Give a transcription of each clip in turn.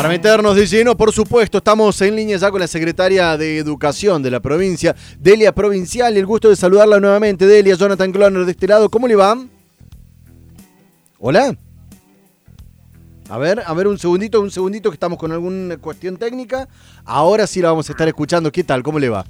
Para meternos de lleno, por supuesto, estamos en línea ya con la secretaria de Educación de la provincia, Delia Provincial, el gusto de saludarla nuevamente. Delia, Jonathan Cloner de este lado, ¿cómo le va? Hola. A ver, a ver, un segundito, un segundito que estamos con alguna cuestión técnica. Ahora sí la vamos a estar escuchando. ¿Qué tal? ¿Cómo le va?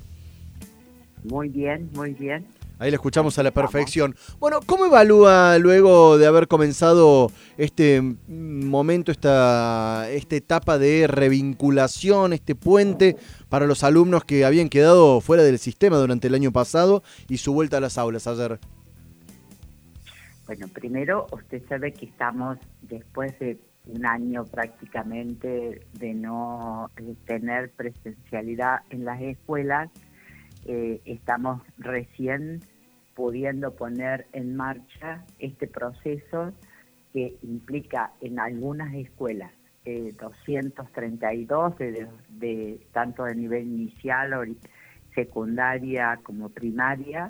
Muy bien, muy bien. Ahí la escuchamos a la perfección. Bueno, ¿cómo evalúa luego de haber comenzado este momento, esta, esta etapa de revinculación, este puente para los alumnos que habían quedado fuera del sistema durante el año pasado y su vuelta a las aulas ayer? Bueno, primero usted sabe que estamos después de un año prácticamente de no tener presencialidad en las escuelas, eh, estamos recién pudiendo poner en marcha este proceso que implica en algunas escuelas eh, 232 de, tanto de nivel inicial o secundaria como primaria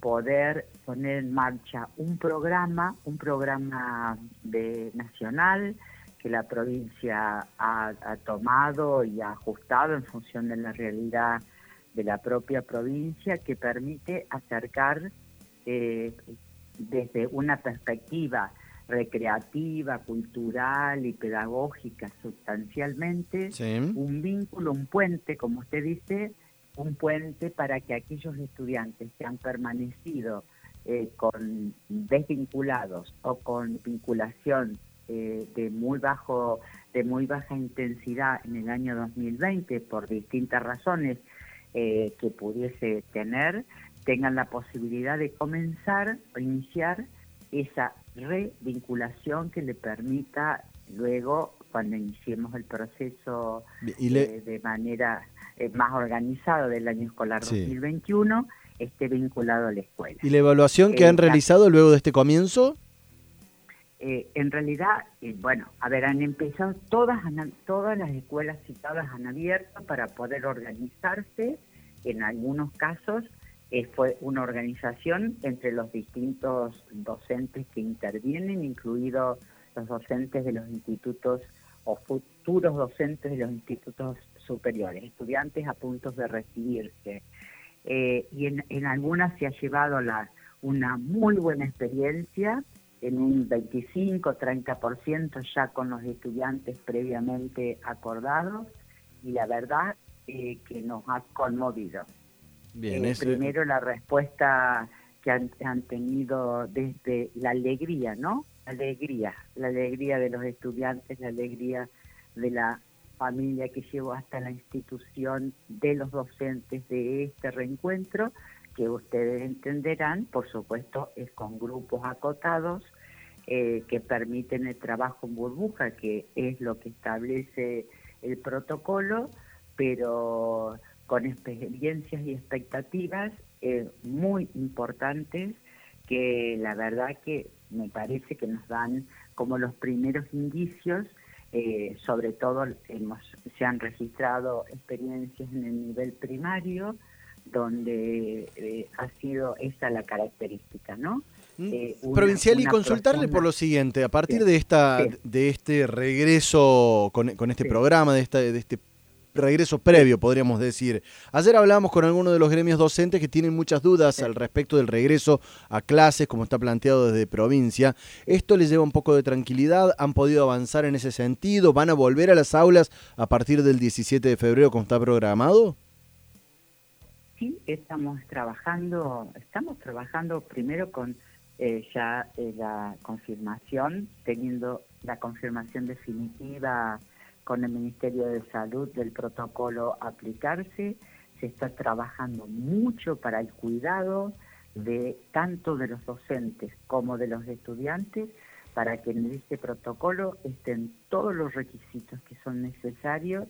poder poner en marcha un programa, un programa de nacional que la provincia ha, tomado y ha ajustado en función de la realidad de la propia provincia que permite acercar eh, desde una perspectiva recreativa, cultural y pedagógica sustancialmente, un vínculo, un puente, como usted dice, un puente para que aquellos estudiantes que han permanecido eh, con desvinculados o con vinculación eh, de muy bajo de muy baja intensidad en el año 2020 por distintas razones eh, que pudiese tener tengan la posibilidad de comenzar o iniciar esa revinculación que le permita luego cuando iniciemos el proceso de manera eh, más organizado del año escolar 2021 esté vinculado a la escuela. ¿Y la evaluación que han realizado luego de este comienzo? Eh, en realidad, eh, bueno, a ver, han empezado, todas, todas las escuelas citadas han abierto para poder organizarse. En algunos casos fue una organización entre los distintos docentes que intervienen, incluidos los docentes de los institutos o futuros docentes de los institutos superiores, estudiantes a puntos de recibirse. Eh, y en, en, algunas se ha llevado una muy buena experiencia, en un 25-30% ya con los estudiantes previamente acordados, y la verdad eh, que nos ha conmovido. Bien, eh, Primero la respuesta que han, han, tenido desde la alegría, ¿no? La alegría, la alegría de los estudiantes, la alegría de la familia que llevó hasta la institución de los docentes de este reencuentro, que ustedes entenderán, por supuesto, es con grupos acotados eh, que permiten el trabajo en burbuja, que es lo que establece el protocolo, pero con experiencias y expectativas eh, muy importantes que la verdad que me parece que nos dan como los primeros indicios eh, sobre todo hemos, se han registrado experiencias en el nivel primario donde eh, ha sido esa la característica, ¿no? Mm. Eh, Provincial y consultarle por lo siguiente, a partir de esta de este regreso con, con este programa, de, esta, de este regreso previo, podríamos decir. Ayer hablábamos con algunos de los gremios docentes que tienen muchas dudas al respecto del regreso a clases, como está planteado desde provincia. ¿Esto les lleva un poco de tranquilidad? ¿Han podido avanzar en ese sentido? ¿Van a volver a las aulas a partir del 17 de febrero como está programado? Estamos trabajando, estamos trabajando primero con eh, ya eh, la confirmación, teniendo la confirmación definitiva con el Ministerio de Salud del protocolo aplicarse. Se está trabajando mucho para el cuidado de tanto de los docentes como de los estudiantes para que en este protocolo estén todos los requisitos que son necesarios,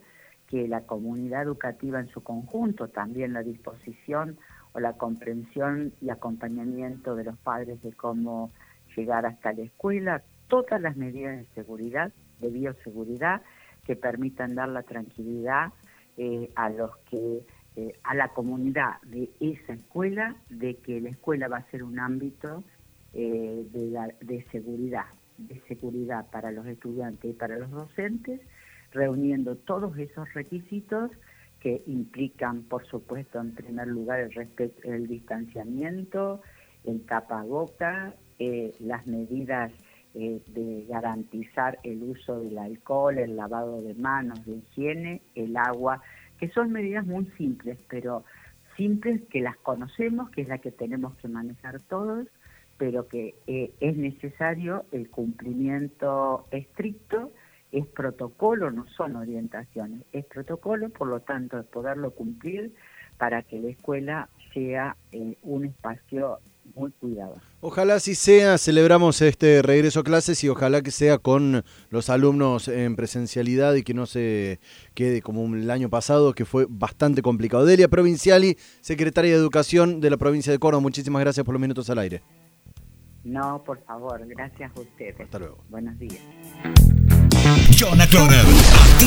que la comunidad educativa en su conjunto, también la disposición o la comprensión y acompañamiento de los padres de cómo llegar hasta la escuela, todas las medidas de seguridad, de bioseguridad, que permitan dar la tranquilidad eh, a los que eh, a la comunidad de esa escuela de que la escuela va a ser un ámbito eh, de, de seguridad, de seguridad para los estudiantes y para los docentes, reuniendo todos esos requisitos que implican, por supuesto, en primer lugar el, respeto, el distanciamiento, el tapaboca, eh, las medidas eh, de garantizar el uso del alcohol, el lavado de manos, de higiene, el agua, que son medidas muy simples, pero simples que las conocemos, que es la que tenemos que manejar todos, pero que eh, es necesario el cumplimiento estricto es protocolo, no son orientaciones, es protocolo, por lo tanto, es poderlo cumplir para que la escuela sea eh, un espacio muy cuidado. Ojalá si sea, celebramos este regreso a clases y ojalá que sea con los alumnos en presencialidad y que no se quede como el año pasado, que fue bastante complicado. Delia Provinciali, secretaria de Educación de la provincia de Córdoba, muchísimas gracias por los minutos al aire. No, por favor, gracias a ustedes. Hasta luego. Buenos días. Jonathan.